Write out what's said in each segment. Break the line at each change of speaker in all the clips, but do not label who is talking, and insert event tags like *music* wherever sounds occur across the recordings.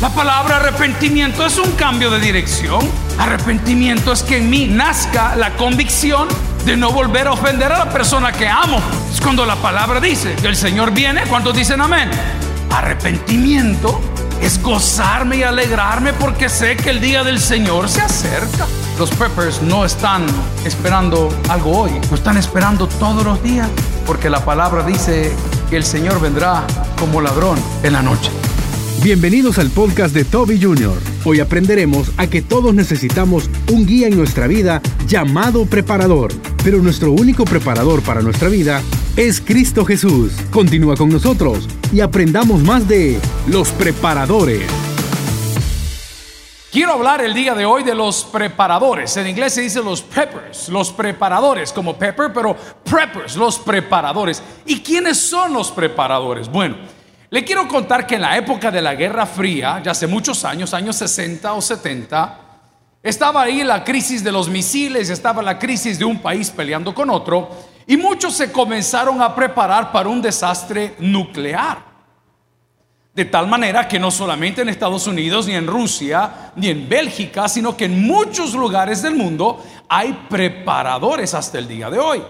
La palabra arrepentimiento es un cambio de dirección. Arrepentimiento es que en mí nazca la convicción de no volver a ofender a la persona que amo. Es cuando la palabra dice que el Señor viene, ¿cuántos dicen amén? Arrepentimiento es gozarme y alegrarme porque sé que el día del Señor se acerca. Los preppers no están esperando algo hoy, lo están esperando todos los días porque la palabra dice que el Señor vendrá como ladrón en la noche.
Bienvenidos al podcast de Toby Jr. Hoy aprenderemos a que todos necesitamos un guía en nuestra vida llamado preparador, pero nuestro único preparador para nuestra vida es Cristo Jesús. Continúa con nosotros y aprendamos más de los preparadores.
Quiero hablar el día de hoy de los preparadores. En inglés se dice los preppers, los preparadores, como pepper, pero preppers, los preparadores. ¿Y quiénes son los preparadores? Bueno, le quiero contar que en la época de la Guerra Fría, ya hace muchos años, años 60 o 70, estaba ahí la crisis de los misiles, estaba la crisis de un país peleando con otro, y muchos se comenzaron a preparar para un desastre nuclear. De tal manera que no solamente en Estados Unidos, ni en Rusia, ni en Bélgica, sino que en muchos lugares del mundo hay preparadores hasta el día de hoy.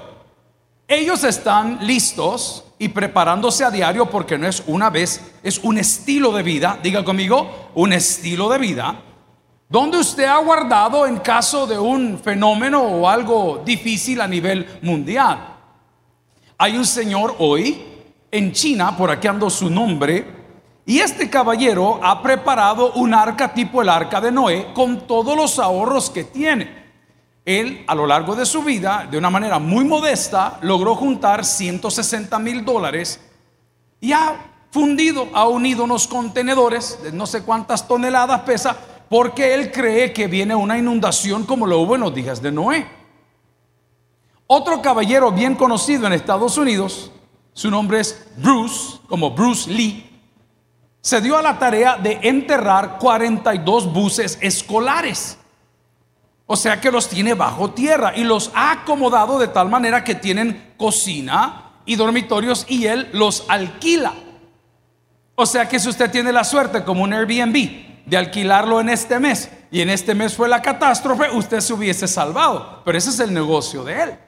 Ellos están listos y preparándose a diario porque no es una vez, es un estilo de vida, diga conmigo, un estilo de vida, donde usted ha guardado en caso de un fenómeno o algo difícil a nivel mundial. Hay un señor hoy en China, por aquí ando su nombre, y este caballero ha preparado un arca tipo el arca de Noé con todos los ahorros que tiene. Él a lo largo de su vida, de una manera muy modesta, logró juntar 160 mil dólares y ha fundido, ha unido unos contenedores de no sé cuántas toneladas pesa, porque él cree que viene una inundación como lo hubo en los días de Noé. Otro caballero bien conocido en Estados Unidos, su nombre es Bruce, como Bruce Lee, se dio a la tarea de enterrar 42 buses escolares. O sea que los tiene bajo tierra y los ha acomodado de tal manera que tienen cocina y dormitorios y él los alquila. O sea que si usted tiene la suerte como un Airbnb de alquilarlo en este mes y en este mes fue la catástrofe, usted se hubiese salvado. Pero ese es el negocio de él.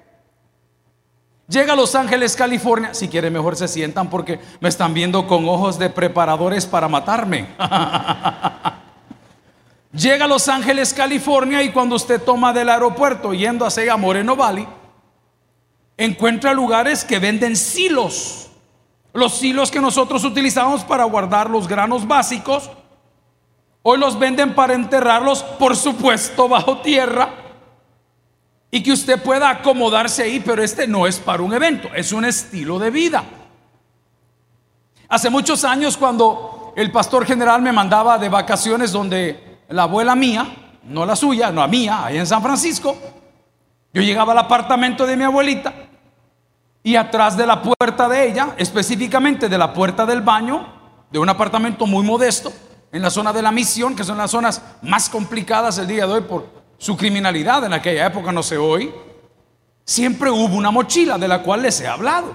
Llega a Los Ángeles, California. Si quiere, mejor se sientan porque me están viendo con ojos de preparadores para matarme. *laughs* Llega a Los Ángeles, California y cuando usted toma del aeropuerto yendo hacia Moreno Valley, encuentra lugares que venden silos. Los silos que nosotros utilizamos para guardar los granos básicos, hoy los venden para enterrarlos, por supuesto, bajo tierra. Y que usted pueda acomodarse ahí, pero este no es para un evento, es un estilo de vida. Hace muchos años cuando el pastor general me mandaba de vacaciones donde la abuela mía, no la suya, no la mía, ahí en San Francisco, yo llegaba al apartamento de mi abuelita y atrás de la puerta de ella, específicamente de la puerta del baño, de un apartamento muy modesto, en la zona de la misión, que son las zonas más complicadas el día de hoy por su criminalidad en aquella época, no sé hoy, siempre hubo una mochila de la cual les he hablado.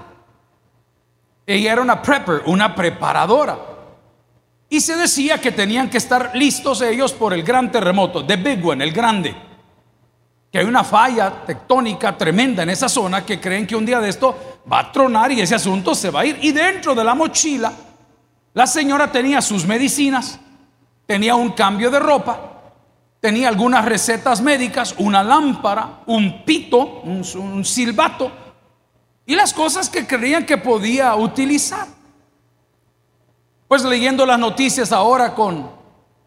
Ella era una prepper, una preparadora. Y se decía que tenían que estar listos ellos por el gran terremoto, the big one, el grande. Que hay una falla tectónica tremenda en esa zona que creen que un día de esto va a tronar y ese asunto se va a ir. Y dentro de la mochila, la señora tenía sus medicinas, tenía un cambio de ropa, tenía algunas recetas médicas, una lámpara, un pito, un, un silbato y las cosas que creían que podía utilizar. Pues leyendo las noticias ahora con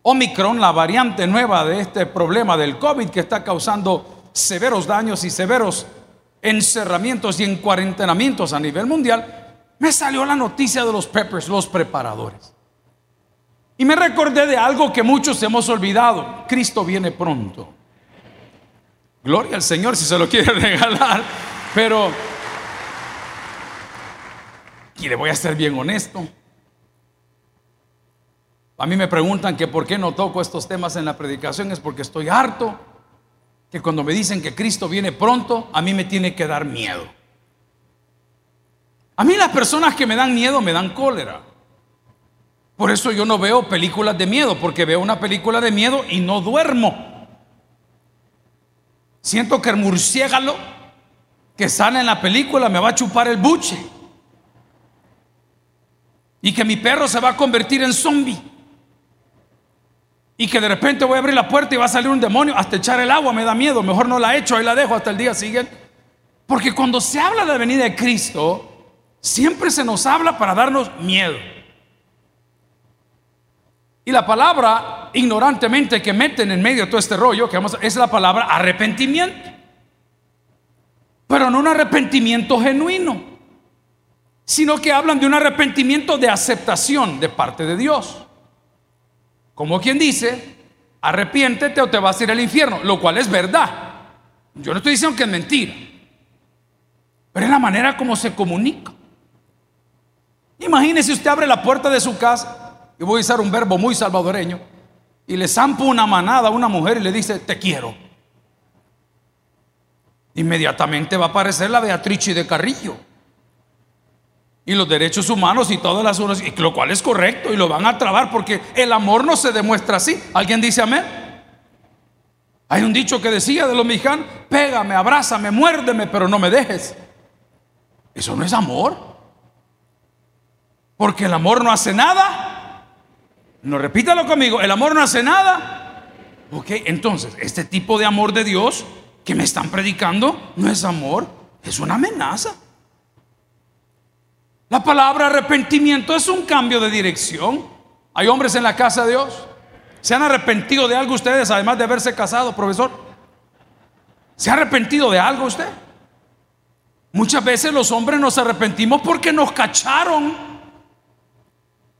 Omicron, la variante nueva de este problema del COVID que está causando severos daños y severos encerramientos y encuarentenamientos a nivel mundial, me salió la noticia de los peppers, los preparadores. Y me recordé de algo que muchos hemos olvidado. Cristo viene pronto. Gloria al Señor si se lo quiere *laughs* regalar. Pero, y le voy a ser bien honesto, a mí me preguntan que por qué no toco estos temas en la predicación, es porque estoy harto, que cuando me dicen que Cristo viene pronto, a mí me tiene que dar miedo. A mí las personas que me dan miedo me dan cólera. Por eso yo no veo películas de miedo, porque veo una película de miedo y no duermo. Siento que el murciélago que sale en la película me va a chupar el buche. Y que mi perro se va a convertir en zombie. Y que de repente voy a abrir la puerta y va a salir un demonio. Hasta echar el agua me da miedo. Mejor no la echo, ahí la dejo hasta el día siguiente. Porque cuando se habla de la venida de Cristo, siempre se nos habla para darnos miedo. Y la palabra ignorantemente que meten en medio de todo este rollo, que vamos, es la palabra arrepentimiento. Pero no un arrepentimiento genuino, sino que hablan de un arrepentimiento de aceptación de parte de Dios. Como quien dice, arrepiéntete o te vas a ir al infierno, lo cual es verdad. Yo no estoy diciendo que es mentira, pero es la manera como se comunica. Imagínese usted abre la puerta de su casa y voy a usar un verbo muy salvadoreño, y le zampa una manada a una mujer y le dice, te quiero. Inmediatamente va a aparecer la Beatriz de Carrillo. Y los derechos humanos y todas las horas, y lo cual es correcto, y lo van a trabar porque el amor no se demuestra así. ¿Alguien dice amén? Hay un dicho que decía de los mexicanos, pégame, abrázame, muérdeme, pero no me dejes. Eso no es amor. Porque el amor no hace nada no repítalo conmigo, el amor no hace nada. Ok, entonces, este tipo de amor de Dios que me están predicando no es amor, es una amenaza. La palabra arrepentimiento es un cambio de dirección. Hay hombres en la casa de Dios. ¿Se han arrepentido de algo ustedes, además de haberse casado, profesor? ¿Se ha arrepentido de algo usted? Muchas veces los hombres nos arrepentimos porque nos cacharon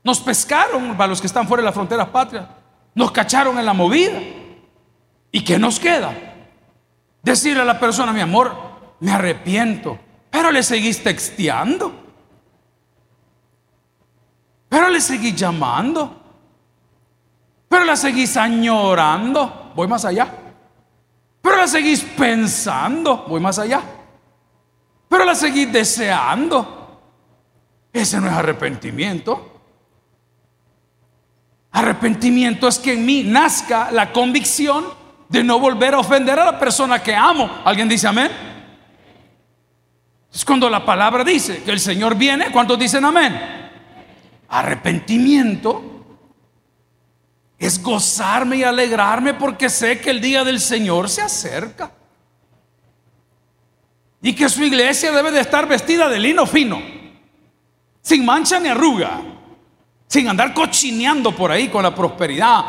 nos pescaron para los que están fuera de las fronteras patrias. Nos cacharon en la movida. ¿Y qué nos queda? Decirle a la persona, mi amor, me arrepiento. Pero le seguís texteando. Pero le seguís llamando. Pero la seguís añorando. Voy más allá. Pero la seguís pensando. Voy más allá. Pero la seguís deseando. Ese no es arrepentimiento. Arrepentimiento es que en mí nazca la convicción de no volver a ofender a la persona que amo. ¿Alguien dice amén? Es cuando la palabra dice que el Señor viene, ¿cuántos dicen amén? Arrepentimiento es gozarme y alegrarme porque sé que el día del Señor se acerca. Y que su iglesia debe de estar vestida de lino fino, sin mancha ni arruga sin andar cochineando por ahí con la prosperidad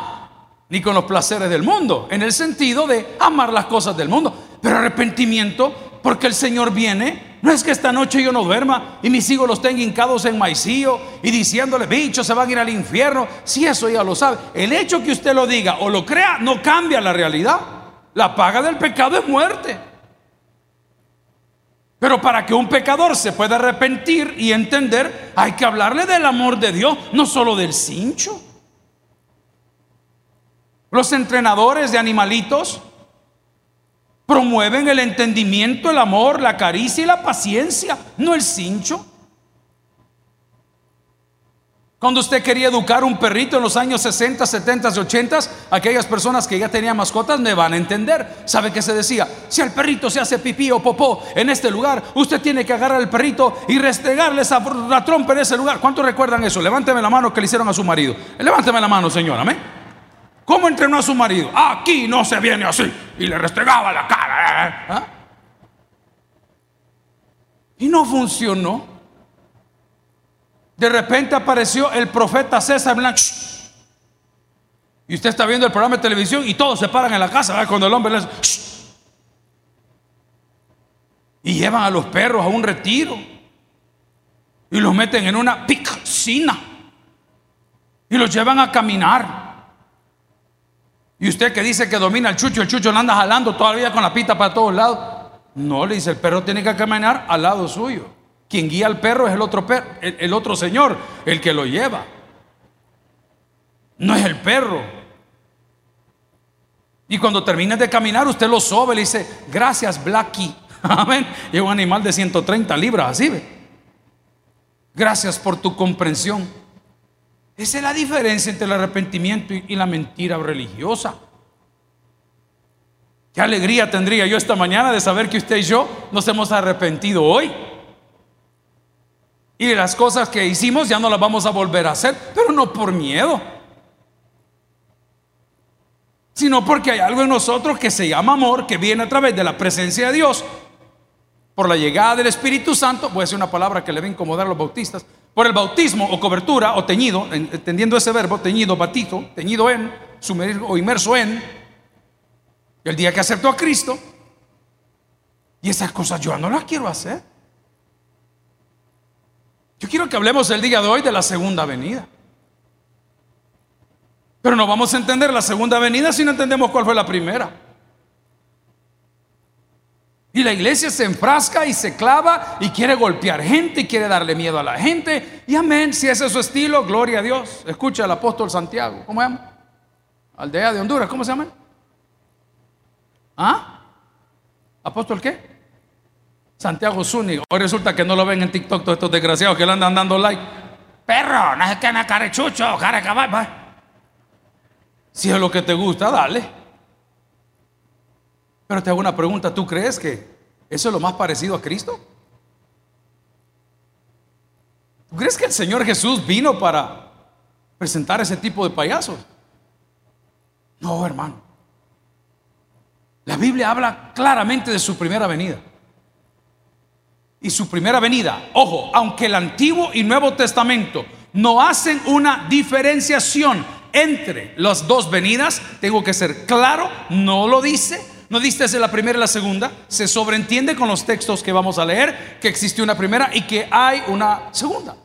ni con los placeres del mundo, en el sentido de amar las cosas del mundo, pero arrepentimiento porque el Señor viene. No es que esta noche yo no duerma y mis hijos los tengan hincados en maicillo y diciéndole, bichos, se van a ir al infierno. Si eso ya lo sabe. El hecho que usted lo diga o lo crea no cambia la realidad. La paga del pecado es muerte. Pero para que un pecador se pueda arrepentir y entender, hay que hablarle del amor de Dios, no solo del cincho. Los entrenadores de animalitos promueven el entendimiento, el amor, la caricia y la paciencia, no el cincho. Cuando usted quería educar un perrito en los años 60, 70 y 80, aquellas personas que ya tenían mascotas me van a entender. ¿Sabe qué se decía? Si el perrito se hace pipí o popó en este lugar, usted tiene que agarrar al perrito y restregarle esa, trompa en ese lugar. ¿Cuántos recuerdan eso? Levánteme la mano que le hicieron a su marido. Levánteme la mano, señora. ¿amén? ¿Cómo entrenó a su marido? Aquí no se viene así. Y le restregaba la cara. ¿eh? ¿Ah? Y no funcionó. De repente apareció el profeta César Blanco. Y usted está viendo el programa de televisión y todos se paran en la casa cuando el hombre les... Y llevan a los perros a un retiro. Y los meten en una piscina. Y los llevan a caminar. Y usted que dice que domina el chucho, el chucho lo anda jalando todavía con la pita para todos lados. No, le dice, el perro tiene que caminar al lado suyo. Quien guía al perro es el otro, el, otro señor, el que lo lleva. No es el perro. Y cuando termine de caminar, usted lo sobe le dice, gracias, Blackie. *laughs* Amén. Y es un animal de 130 libras, así ve. Gracias por tu comprensión. Esa es la diferencia entre el arrepentimiento y la mentira religiosa. Qué alegría tendría yo esta mañana de saber que usted y yo nos hemos arrepentido hoy. Y las cosas que hicimos ya no las vamos a volver a hacer, pero no por miedo, sino porque hay algo en nosotros que se llama amor, que viene a través de la presencia de Dios, por la llegada del Espíritu Santo, voy a decir una palabra que le va a incomodar a los bautistas, por el bautismo o cobertura o teñido, entendiendo ese verbo, teñido, batizo, teñido en, sumergido o inmerso en, el día que aceptó a Cristo, y esas cosas yo no las quiero hacer. Yo quiero que hablemos el día de hoy de la segunda venida. Pero no vamos a entender la segunda venida si no entendemos cuál fue la primera. Y la iglesia se enfrasca y se clava y quiere golpear gente y quiere darle miedo a la gente. Y amén, si ese es su estilo, gloria a Dios. Escucha al apóstol Santiago, ¿cómo se llama? Aldea de Honduras, ¿cómo se llama? ¿Ah? ¿Apóstol qué? Santiago Zúñiga. Hoy resulta que no lo ven en TikTok todos estos desgraciados que le andan dando like. Perro, no es que carechucho, cara cabal. Si es lo que te gusta, dale. Pero te hago una pregunta, ¿tú crees que eso es lo más parecido a Cristo? ¿Tú crees que el Señor Jesús vino para presentar ese tipo de payasos? No, hermano. La Biblia habla claramente de su primera venida y su primera venida. Ojo, aunque el Antiguo y Nuevo Testamento no hacen una diferenciación entre las dos venidas, tengo que ser claro, no lo dice, no desde la primera y la segunda, se sobreentiende con los textos que vamos a leer que existe una primera y que hay una segunda.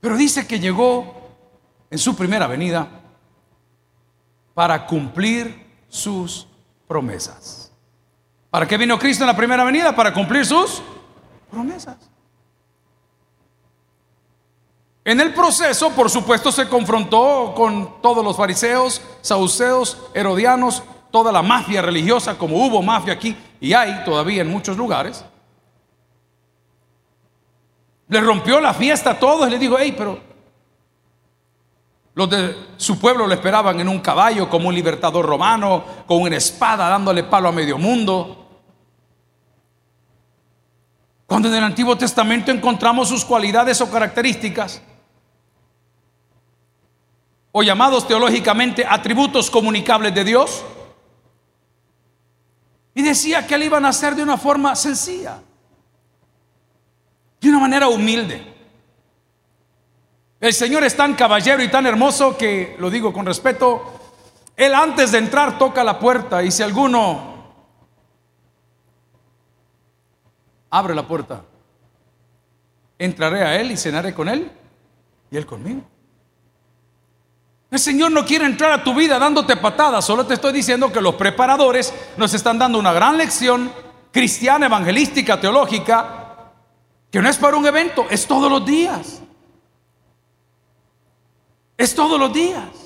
Pero dice que llegó en su primera venida para cumplir sus promesas. ¿Para qué vino Cristo en la primera venida? Para cumplir sus promesas. En el proceso, por supuesto, se confrontó con todos los fariseos, saduceos, herodianos, toda la mafia religiosa, como hubo mafia aquí y hay todavía en muchos lugares. Le rompió la fiesta a todos y le dijo, hey, pero los de su pueblo le esperaban en un caballo como un libertador romano, con una espada dándole palo a medio mundo. Cuando en el Antiguo Testamento encontramos sus cualidades o características, o llamados teológicamente atributos comunicables de Dios, y decía que él iba a nacer de una forma sencilla, de una manera humilde. El Señor es tan caballero y tan hermoso que, lo digo con respeto, Él antes de entrar toca la puerta y si alguno abre la puerta. Entraré a Él y cenaré con Él y Él conmigo. El Señor no quiere entrar a tu vida dándote patadas, solo te estoy diciendo que los preparadores nos están dando una gran lección cristiana, evangelística, teológica, que no es para un evento, es todos los días. Es todos los días.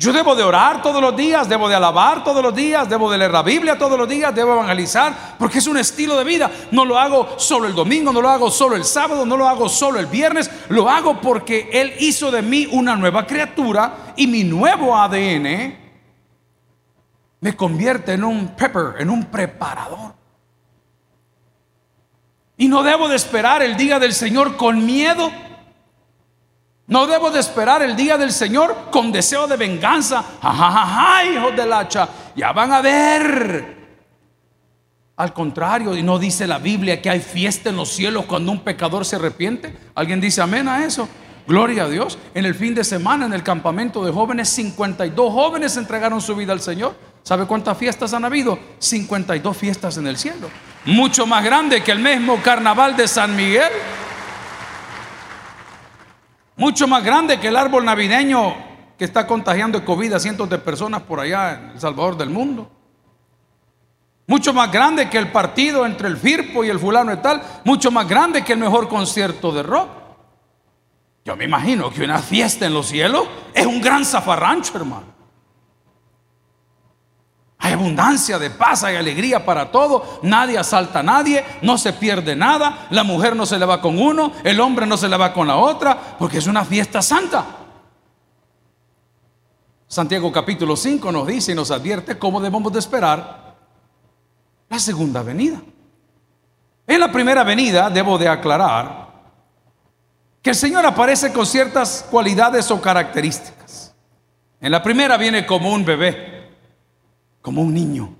Yo debo de orar todos los días, debo de alabar todos los días, debo de leer la Biblia todos los días, debo evangelizar, porque es un estilo de vida. No lo hago solo el domingo, no lo hago solo el sábado, no lo hago solo el viernes, lo hago porque Él hizo de mí una nueva criatura y mi nuevo ADN me convierte en un pepper, en un preparador. Y no debo de esperar el día del Señor con miedo no debo de esperar el día del Señor con deseo de venganza. Jajaja, hijos del hacha, ya van a ver. Al contrario, y no dice la Biblia que hay fiesta en los cielos cuando un pecador se arrepiente. ¿Alguien dice amén a eso? Gloria a Dios. En el fin de semana, en el campamento de jóvenes, 52 jóvenes entregaron su vida al Señor. ¿Sabe cuántas fiestas han habido? 52 fiestas en el cielo. Mucho más grande que el mismo carnaval de San Miguel mucho más grande que el árbol navideño que está contagiando COVID a cientos de personas por allá en El Salvador del mundo. Mucho más grande que el partido entre el Firpo y el fulano y tal. Mucho más grande que el mejor concierto de rock. Yo me imagino que una fiesta en los cielos es un gran zafarrancho, hermano. Hay abundancia de paz, hay alegría para todo, nadie asalta a nadie, no se pierde nada, la mujer no se le va con uno, el hombre no se le va con la otra, porque es una fiesta santa. Santiago capítulo 5 nos dice y nos advierte cómo debemos de esperar la segunda venida. En la primera venida debo de aclarar que el Señor aparece con ciertas cualidades o características. En la primera viene como un bebé como un niño.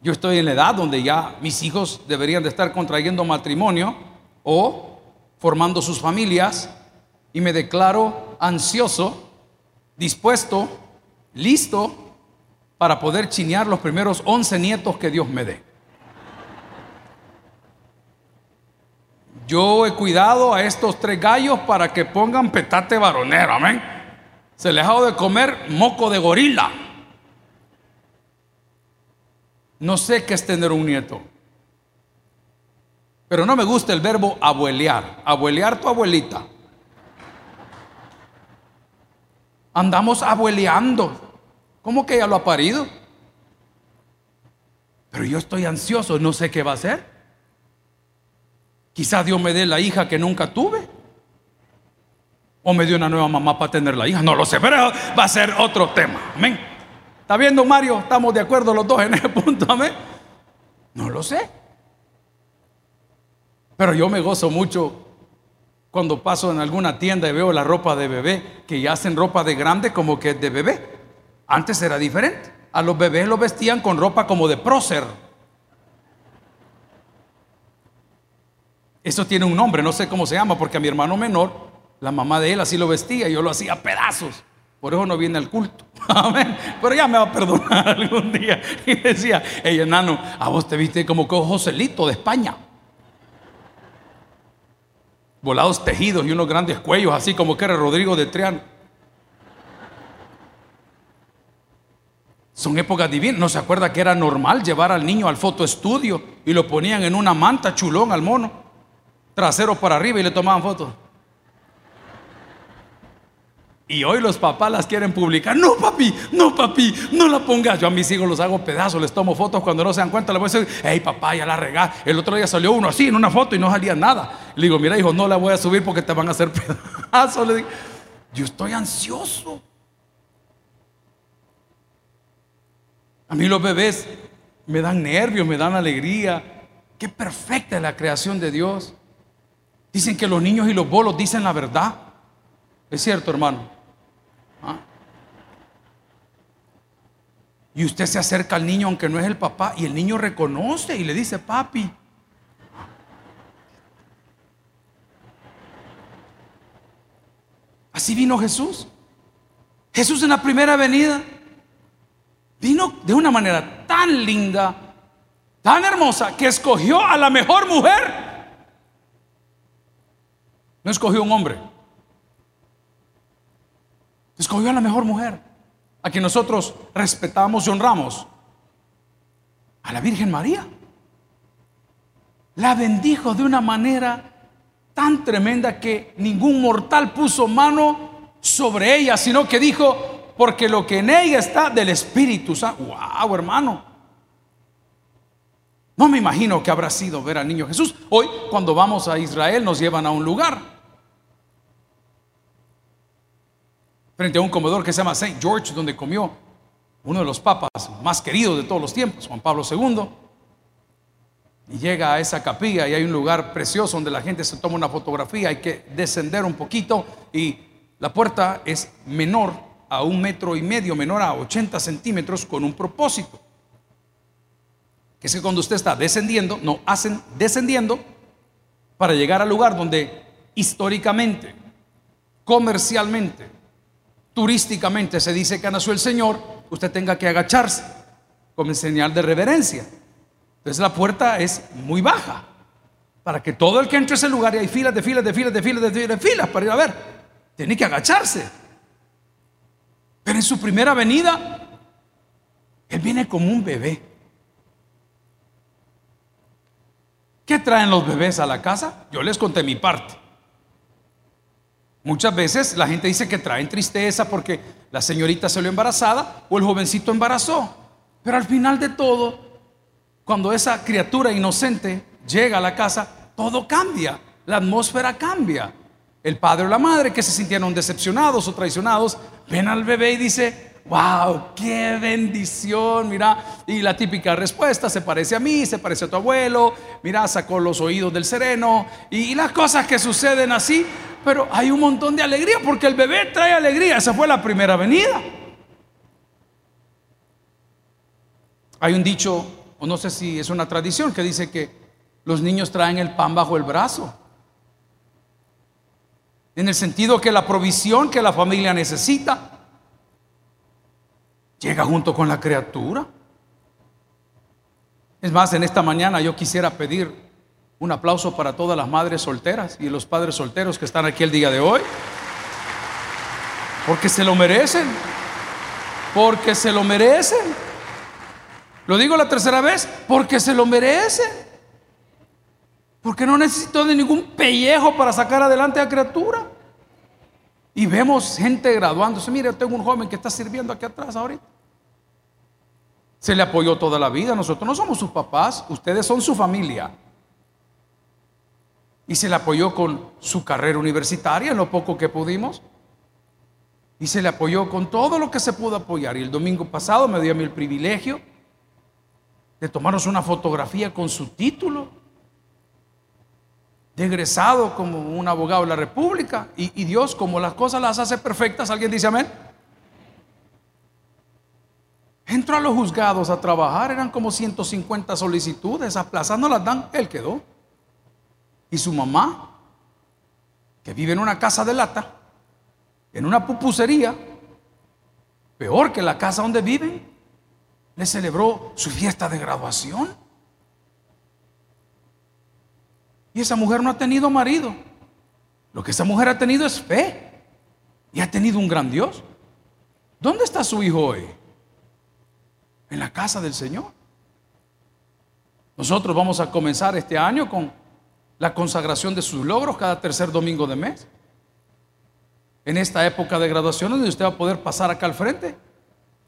Yo estoy en la edad donde ya mis hijos deberían de estar contrayendo matrimonio o formando sus familias y me declaro ansioso, dispuesto, listo para poder chinear los primeros 11 nietos que Dios me dé. Yo he cuidado a estos tres gallos para que pongan petate varonero, amén. Se les ha de comer moco de gorila. No sé qué es tener un nieto. Pero no me gusta el verbo abuelear. Abuelear tu abuelita. Andamos abueleando. ¿Cómo que ella lo ha parido? Pero yo estoy ansioso, no sé qué va a hacer. Quizás Dios me dé la hija que nunca tuve. O me dio una nueva mamá para tener la hija. No lo sé, pero va a ser otro tema. Amén. ¿Está viendo Mario? Estamos de acuerdo los dos en ese punto, amén. No lo sé. Pero yo me gozo mucho cuando paso en alguna tienda y veo la ropa de bebé, que ya hacen ropa de grande como que de bebé. Antes era diferente. A los bebés los vestían con ropa como de prócer. Eso tiene un nombre, no sé cómo se llama, porque a mi hermano menor, la mamá de él así lo vestía yo lo hacía a pedazos. Por eso no viene al culto. *laughs* Amén. Pero ya me va a perdonar *laughs* algún día. Y decía, hey enano, a vos te viste como que Joselito de España. Volados tejidos y unos grandes cuellos, así como que era Rodrigo de Triano. Son épocas divinas. ¿No se acuerda que era normal llevar al niño al fotoestudio y lo ponían en una manta chulón al mono? Trasero para arriba y le tomaban fotos. Y hoy los papás las quieren publicar. No, papi, no, papi, no la pongas. Yo a mis hijos los hago pedazos, les tomo fotos cuando no se dan cuenta. Les voy a decir, hey, papá, ya la regá. El otro día salió uno así en una foto y no salía nada. Le digo, mira, hijo, no la voy a subir porque te van a hacer *laughs* pedazos. Le digo, yo estoy ansioso. A mí los bebés me dan nervios, me dan alegría. Qué perfecta es la creación de Dios. Dicen que los niños y los bolos dicen la verdad. Es cierto, hermano. Y usted se acerca al niño aunque no es el papá y el niño reconoce y le dice, papi. Así vino Jesús. Jesús en la primera venida vino de una manera tan linda, tan hermosa, que escogió a la mejor mujer. No escogió un hombre. Escogió a la mejor mujer, a quien nosotros respetamos y honramos, a la Virgen María. La bendijo de una manera tan tremenda que ningún mortal puso mano sobre ella, sino que dijo, porque lo que en ella está del Espíritu Santo. ¡Wow, hermano! No me imagino que habrá sido ver al niño Jesús. Hoy, cuando vamos a Israel, nos llevan a un lugar frente a un comedor que se llama St. George, donde comió uno de los papas más queridos de todos los tiempos, Juan Pablo II. Y llega a esa capilla y hay un lugar precioso donde la gente se toma una fotografía, hay que descender un poquito y la puerta es menor a un metro y medio, menor a 80 centímetros con un propósito. Que es que cuando usted está descendiendo, no hacen descendiendo para llegar al lugar donde históricamente, comercialmente, turísticamente se dice que nació el Señor, usted tenga que agacharse como señal de reverencia. Entonces la puerta es muy baja para que todo el que entre a ese lugar y hay filas de filas de filas de filas de filas de filas para ir a ver, tiene que agacharse. Pero en su primera venida, Él viene como un bebé. ¿Qué traen los bebés a la casa? Yo les conté mi parte. Muchas veces la gente dice que traen tristeza porque la señorita salió embarazada o el jovencito embarazó. Pero al final de todo, cuando esa criatura inocente llega a la casa, todo cambia, la atmósfera cambia. El padre o la madre que se sintieron decepcionados o traicionados, ven al bebé y dice, wow, qué bendición, mira, y la típica respuesta, se parece a mí, se parece a tu abuelo, mira, sacó los oídos del sereno, y, las cosas que suceden así, pero hay un montón de alegría, porque el bebé trae alegría, esa fue la primera venida. Hay un dicho, o no sé si es una tradición, que dice que los niños traen el pan bajo el brazo. En el sentido que la provisión que la familia necesita llega junto con la criatura. Es más, en esta mañana yo quisiera pedir un aplauso para todas las madres solteras y los padres solteros que están aquí el día de hoy. Porque se lo merecen. Porque se lo merecen. Lo digo la tercera vez, porque se lo merecen. Porque no necesito de ningún pellejo para sacar adelante a criatura. Y vemos gente graduándose. Mire, tengo un joven que está sirviendo aquí atrás ahorita. Se le apoyó toda la vida. Nosotros no somos sus papás, ustedes son su familia. Y se le apoyó con su carrera universitaria lo poco que pudimos. Y se le apoyó con todo lo que se pudo apoyar. Y el domingo pasado me dio a mí el privilegio de tomarnos una fotografía con su título de egresado como un abogado de la República. Y, Dios, como las cosas las hace perfectas, ¿alguien dice amén? Entró a los juzgados a trabajar, eran como 150 solicitudes, a plaza no las dan, él quedó. Y su mamá, que vive en una casa de lata, en una pupusería, peor que la casa donde viven, le celebró su fiesta de graduación. Y esa mujer no ha tenido marido. Lo que esa mujer ha tenido es fe. Y ha tenido un gran Dios. ¿Dónde está su hijo hoy? En la casa del Señor. Nosotros vamos a comenzar este año con la consagración de sus logros cada tercer domingo de mes. En esta época de graduación donde usted va a poder pasar acá al frente.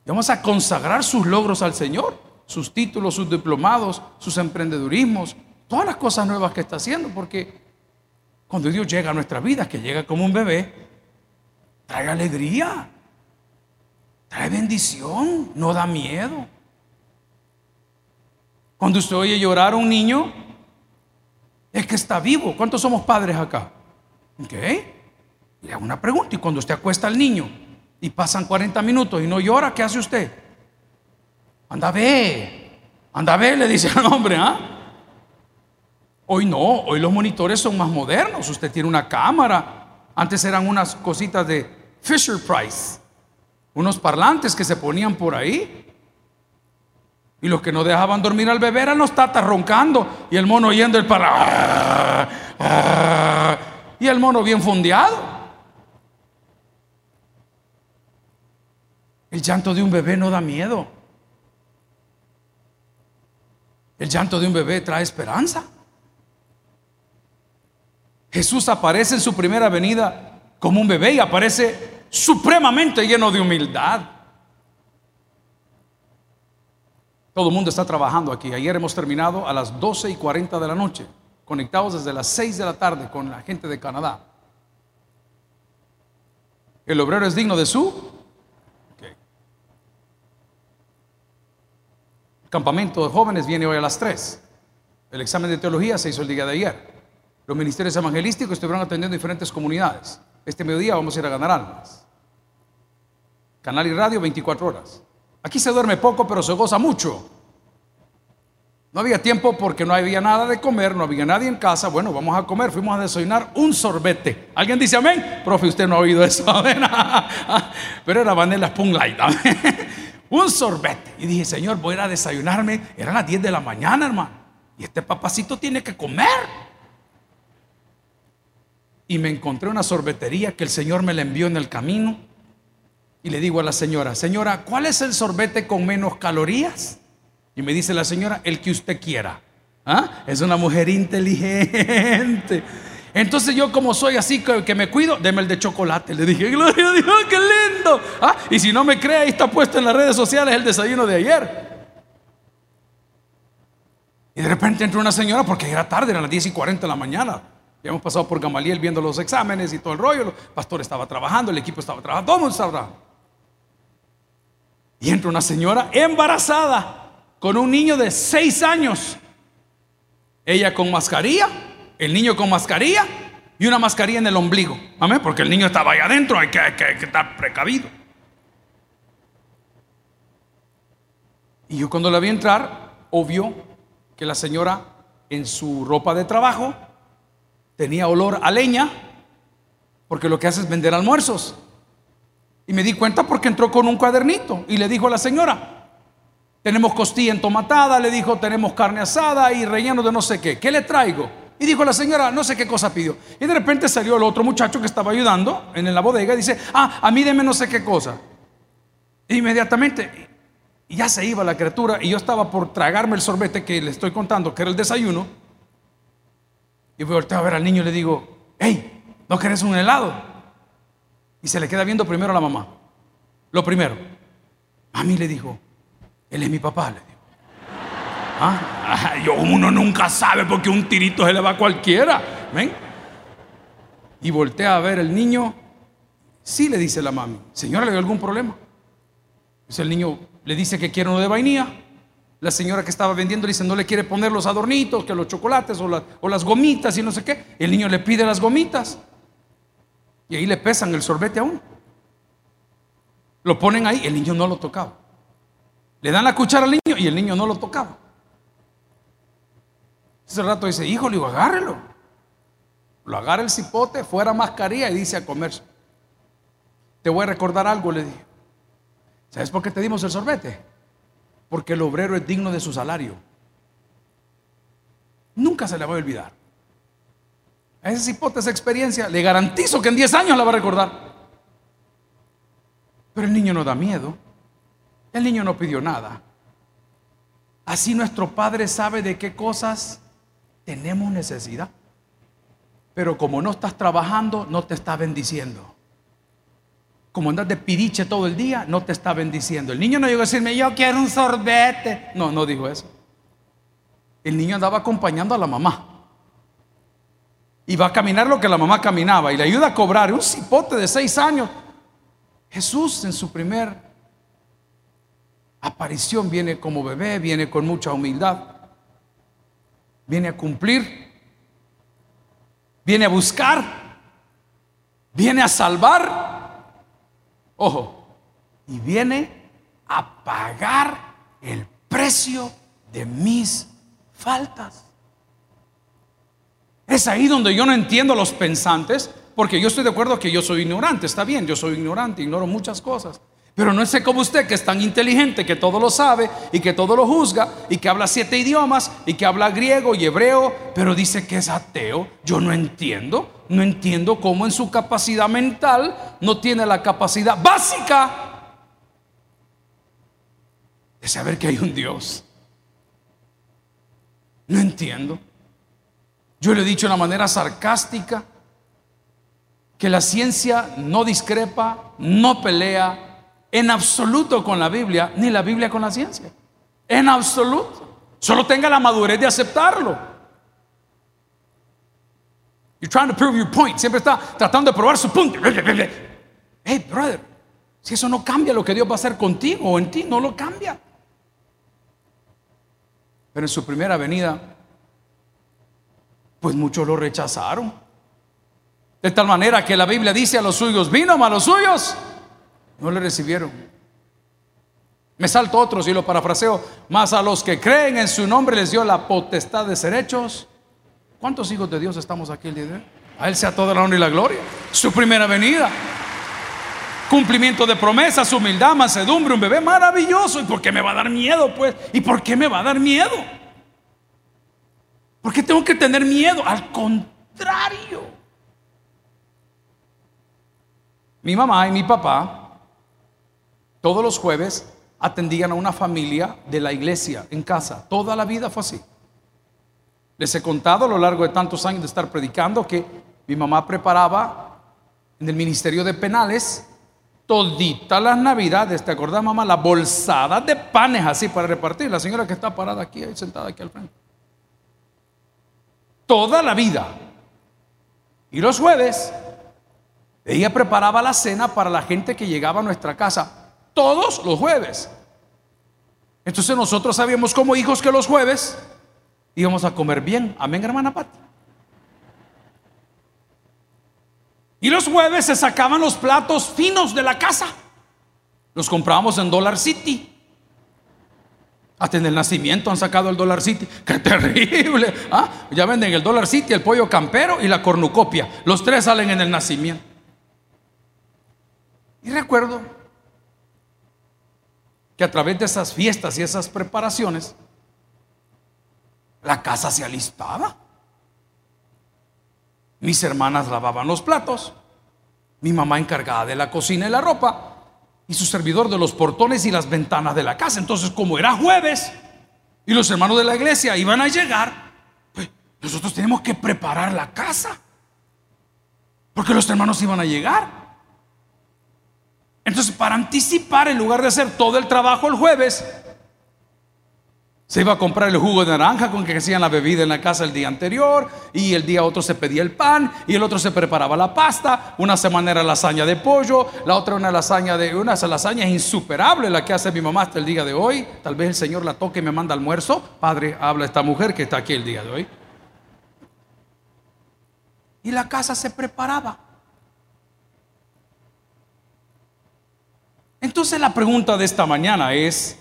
Vamos a consagrar sus logros al Señor, sus títulos, sus diplomados, sus emprendedurismos, todas las cosas nuevas que está haciendo, porque cuando Dios llega a nuestra vida, que llega como un bebé, trae alegría, trae bendición, no da miedo. Cuando usted oye llorar a un niño, es que está vivo. ¿Cuántos somos padres acá? ¿Ok? Le hago una pregunta. Y cuando usted acuesta al niño y pasan 40 minutos y no llora, ¿qué hace usted? Anda, ve. Anda, ve, le dice al hombre, ¿ah? Hoy no, hoy los monitores son más modernos. Usted tiene una cámara. Antes eran unas cositas de Fisher Price, unos parlantes que se ponían por ahí. Y los que no dejaban dormir al bebé eran los tatas roncando y el mono oyendo el para. Y el mono bien fondeado. El llanto de un bebé no da miedo. El llanto de un bebé trae esperanza. Jesús aparece en su primera venida como un bebé y aparece supremamente lleno de humildad. Todo el mundo está trabajando aquí. Ayer hemos terminado a las 12 y 40 de la noche, conectados desde las 6 de la tarde con la gente de Canadá. ¿El obrero es digno de su? El campamento de jóvenes viene hoy a las 3. El examen de teología se hizo el día de ayer. Los ministerios evangelísticos estuvieron atendiendo diferentes comunidades. Este mediodía vamos a ir a ganar almas. Canal y radio 24 horas. Aquí se duerme poco, pero se goza mucho. No había tiempo porque no había nada de comer, no había nadie en casa. Bueno, vamos a comer. Fuimos a desayunar un sorbete. ¿Alguien dice amén? Profe, usted no ha oído eso. *laughs* pero era Vanilla Spoon Light. un sorbete. Y dije, Señor, voy a ir a desayunarme. Eran las 10 de la mañana, hermano. Y este papacito tiene que comer y me encontré una sorbetería que el Señor me la envió en el camino. Y le digo a la señora, señora, ¿cuál es el sorbete con menos calorías? Y me dice la señora, el que usted quiera. ¿Ah? Es una mujer inteligente. Entonces yo como soy así que, me cuido, deme el de chocolate. Le dije, gloria a Dios, qué lindo. Ah, y si no me cree, ahí está puesto en las redes sociales el desayuno de ayer. Y de repente entró una señora, porque era tarde, eran las 10 y 40 de la mañana. Habíamos pasado por Gamaliel viendo los exámenes y todo el rollo. El pastor estaba trabajando, el equipo estaba trabajando, todo el estaba trabajando. Y entra una señora embarazada con un niño de 6 años. Ella con mascarilla, el niño con mascarilla y una mascarilla en el ombligo. Amén, porque el niño estaba ahí adentro, hay que, hay estar precavido. Y yo cuando la vi entrar, obvio que la señora en su ropa de trabajo tenía olor a leña, porque lo que hace es vender almuerzos. Y me di cuenta porque entró con un cuadernito y le dijo a la señora, tenemos costilla entomatada, le dijo, tenemos carne asada y relleno de no sé qué, ¿qué le traigo? Y dijo la señora, no sé qué cosa pidió. Y de repente salió el otro muchacho que estaba ayudando en la bodega y dice, ah, a mí deme no sé qué cosa. E inmediatamente, ya se iba la criatura y yo estaba por tragarme el sorbete que le estoy contando, que era el desayuno. Y volteo a ver al niño y le digo, hey, ¿no querés un helado? Y se le queda viendo primero a la mamá. Lo primero, a mí le dijo, él es mi papá, le. ¿Ah? Yo, uno nunca sabe porque un tirito se le va a cualquiera. ¿Ven? Y voltea a ver el niño. Sí, le dice la mami. Señora, ¿le dio algún problema? Dice el niño, le dice que quiere uno de vainilla. La señora que estaba vendiendo le dice, no le quiere poner los adornitos, que los chocolates o, o las gomitas y no sé qué. El niño le pide las gomitas. Y ahí le pesan el sorbete aún. Lo ponen ahí, el niño no lo tocaba. Le dan la cuchara al niño y el niño no lo tocaba. Ese rato dice, hijo, le digo, agárrelo. Lo agarra el cipote, fuera mascarilla y dice a comerse. Te voy a recordar algo, le dije. ¿Sabes por qué te dimos el sorbete? Porque el obrero es digno de su salario. Nunca se le va a olvidar. A esa hipótesis experiencia, le garantizo que en 10 años la va a recordar. Pero el niño no da miedo. El niño no pidió nada. Así nuestro Padre sabe de qué cosas tenemos necesidad. Pero como no estás trabajando, no te está bendiciendo como andas de piriche todo el día, no te está bendiciendo. El niño no llegó a decirme, yo quiero un sorbete. No, no dijo eso. El niño andaba acompañando a la mamá. Y va a caminar lo que la mamá caminaba y le ayuda a cobrar un cipote de seis años. Jesús en su primer aparición viene como bebé, viene con mucha humildad, viene a cumplir, viene a buscar, viene a salvar Ojo, y viene a pagar el precio de mis faltas. Es ahí donde yo no entiendo a los pensantes, porque yo estoy de acuerdo que yo soy ignorante, está bien, yo soy ignorante, ignoro muchas cosas. Pero no sé como usted que es tan inteligente, que todo lo sabe y que todo lo juzga y que habla siete idiomas y que habla griego y hebreo, pero dice que es ateo. Yo no entiendo, no entiendo cómo en su capacidad mental no tiene la capacidad básica de saber que hay un Dios. No entiendo. Yo le he dicho de una manera sarcástica que la ciencia no discrepa, no pelea, en absoluto con la Biblia, ni la Biblia con la ciencia. En absoluto. Solo tenga la madurez de aceptarlo. You're trying to prove your point. Siempre está tratando de probar su punto. Hey, brother, si eso no cambia lo que Dios va a hacer contigo o en ti, no lo cambia. Pero en su primera venida, pues muchos lo rechazaron. De tal manera que la Biblia dice a los suyos, vino a los suyos no le recibieron. Me salto otros y lo parafraseo. Más a los que creen en su nombre les dio la potestad de ser hechos. ¿Cuántos hijos de Dios estamos aquí el día de hoy? A Él sea toda la honra y la gloria. Su primera venida. Cumplimiento de promesas, humildad, mansedumbre, un bebé maravilloso. ¿Y por qué me va a dar miedo, pues? ¿Y por qué me va a dar miedo? ¿Por qué tengo que tener miedo? Al contrario. Mi mamá y mi papá todos los jueves atendían a una familia de la iglesia en casa. Toda la vida fue así. Les he contado a lo largo de tantos años de estar predicando que mi mamá preparaba en el Ministerio de Penales todita las navidades, ¿te acordás mamá? La bolsada de panes así para repartir. La señora que está parada aquí, sentada aquí al frente. Toda la vida. Y los jueves, ella preparaba la cena para la gente que llegaba a nuestra casa. Todos los jueves. Entonces nosotros sabíamos como hijos que los jueves íbamos a comer bien. Amén, hermana Pati. Y los jueves se sacaban los platos finos de la casa. Los comprábamos en Dollar City. Hasta en el nacimiento han sacado el Dollar City. *laughs* ¡Qué terrible! ¿Ah? Ya venden el Dollar City, el pollo campero y la cornucopia. Los tres salen en el nacimiento. Y recuerdo que a través de esas fiestas y esas preparaciones, la casa se alistaba. Mis hermanas lavaban los platos, mi mamá encargada de la cocina y la ropa, y su servidor de los portones y las ventanas de la casa. Entonces, como era jueves y los hermanos de la iglesia iban a llegar, pues nosotros tenemos que preparar la casa, porque los hermanos iban a llegar. Entonces, para anticipar, en lugar de hacer todo el trabajo el jueves, se iba a comprar el jugo de naranja con que hacían la bebida en la casa el día anterior y el día otro se pedía el pan y el otro se preparaba la pasta. Una semana era lasaña de pollo, la otra una lasaña de una lasaña insuperable la que hace mi mamá hasta el día de hoy. Tal vez el Señor la toque y me manda almuerzo. Padre, habla esta mujer que está aquí el día de hoy. Y la casa se preparaba. Entonces la pregunta de esta mañana es,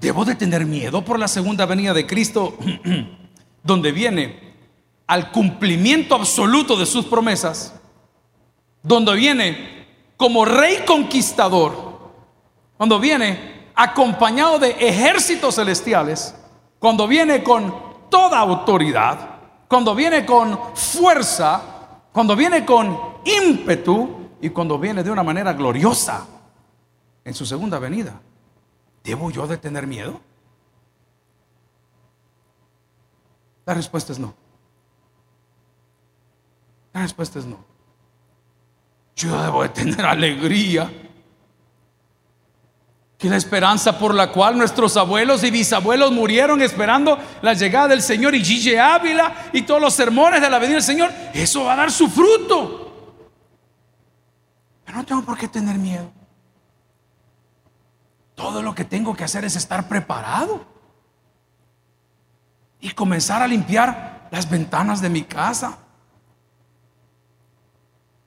¿Debo de tener miedo por la segunda venida de Cristo, *clears throat* donde viene al cumplimiento absoluto de sus promesas, donde viene como rey conquistador, cuando viene acompañado de ejércitos celestiales, cuando viene con toda autoridad, cuando viene con fuerza, cuando viene con ímpetu y cuando viene de una manera gloriosa en su segunda venida. ¿Debo yo de tener miedo? La respuesta es no. La respuesta es no. Yo debo de tener alegría. Que la esperanza por la cual nuestros abuelos y bisabuelos murieron esperando la llegada del Señor y Gigi Ávila y todos los sermones de la venida del Señor, eso va a dar su fruto. Pero no tengo por qué tener miedo. Todo lo que tengo que hacer es estar preparado. Y comenzar a limpiar las ventanas de mi casa.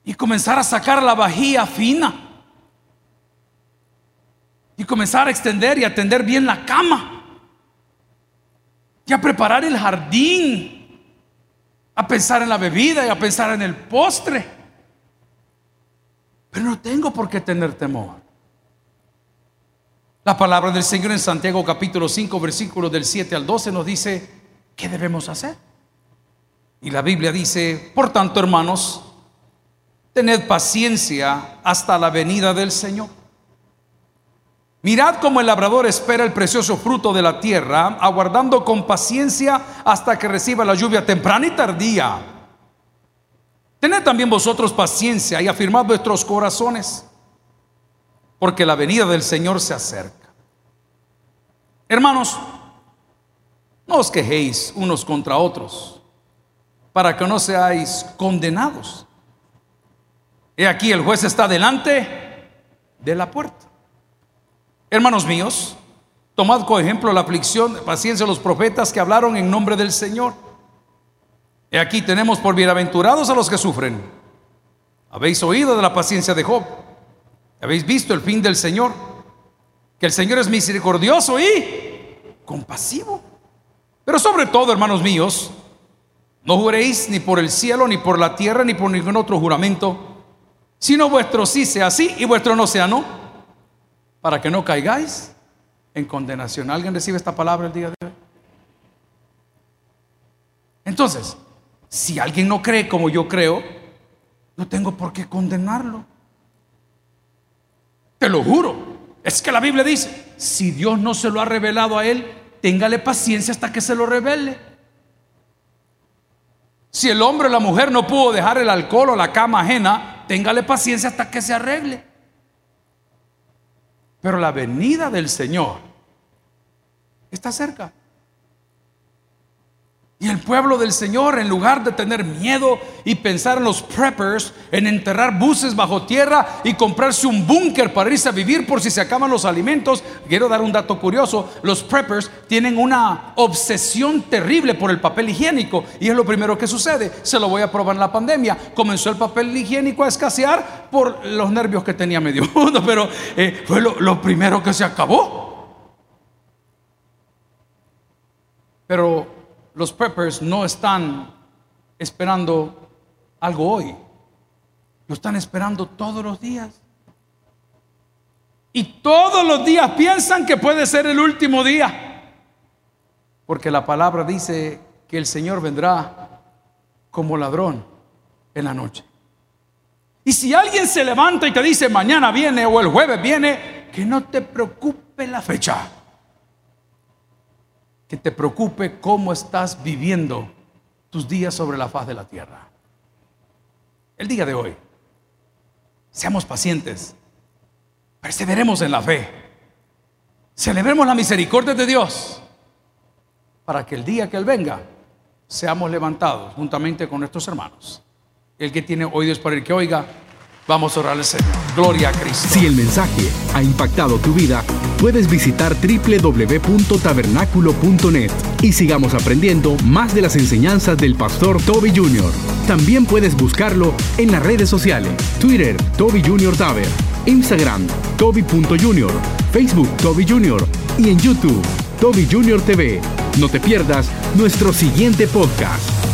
Y comenzar a sacar la vajilla fina. Y comenzar a extender y atender bien la cama. Y a preparar el jardín. A pensar en la bebida y a pensar en el postre. Pero no tengo por qué tener temor. La palabra del Señor en Santiago capítulo 5 versículos del 7 al 12 nos dice, ¿qué debemos hacer? Y la Biblia dice, por tanto hermanos, tened paciencia hasta la venida del Señor. Mirad cómo el labrador espera el precioso fruto de la tierra, aguardando con paciencia hasta que reciba la lluvia temprana y tardía. Tened también vosotros paciencia y afirmad vuestros corazones porque la venida del Señor se acerca. Hermanos, no os quejéis unos contra otros, para que no seáis condenados. He aquí el juez está delante de la puerta. Hermanos míos, tomad como ejemplo la aflicción, paciencia de los profetas que hablaron en nombre del Señor. He aquí tenemos por bienaventurados a los que sufren. Habéis oído de la paciencia de Job ¿Habéis visto el fin del Señor? Que el Señor es misericordioso y compasivo. Pero sobre todo, hermanos míos, no juréis ni por el cielo, ni por la tierra, ni por ningún otro juramento, sino vuestro sí sea sí y vuestro no sea no, para que no caigáis en condenación. ¿Alguien recibe esta palabra el día de hoy? Entonces, si alguien no cree como yo creo, no tengo por qué condenarlo. Te lo juro. Es que la Biblia dice, si Dios no se lo ha revelado a él, téngale paciencia hasta que se lo revele. Si el hombre o la mujer no pudo dejar el alcohol o la cama ajena, téngale paciencia hasta que se arregle. Pero la venida del Señor está cerca. Y el pueblo del Señor, en lugar de tener miedo y pensar en los preppers, en enterrar buses bajo tierra y comprarse un búnker para irse a vivir por si se acaban los alimentos, quiero dar un dato curioso, los preppers tienen una obsesión terrible por el papel higiénico y es lo primero que sucede, se lo voy a probar en la pandemia, comenzó el papel higiénico a escasear por los nervios que tenía medio *laughs* mundo, pero eh, fue lo, lo primero que se acabó. Pero los preppers no están esperando algo hoy, lo están esperando todos los días. Y todos los días piensan que puede ser el último día, porque la palabra dice que el Señor vendrá como ladrón en la noche. Y si alguien se levanta y te dice mañana viene o el jueves viene, que no te preocupe la fecha que te preocupe cómo estás viviendo tus días sobre la faz de la tierra. El día de hoy, seamos pacientes, perseveremos en la fe, celebremos la misericordia de Dios, para que el día que Él venga, seamos levantados juntamente con nuestros hermanos. El que tiene oídos para el que oiga, Vamos a orar al Señor. Gloria a Cristo.
Si el mensaje ha impactado tu vida, puedes visitar www.tabernaculo.net y sigamos aprendiendo más de las enseñanzas del pastor Toby Jr. También puedes buscarlo en las redes sociales: Twitter, Toby Jr. Taber, Instagram, Toby.Jr., Facebook, Toby Jr. y en YouTube, Toby Jr. TV. No te pierdas nuestro siguiente podcast.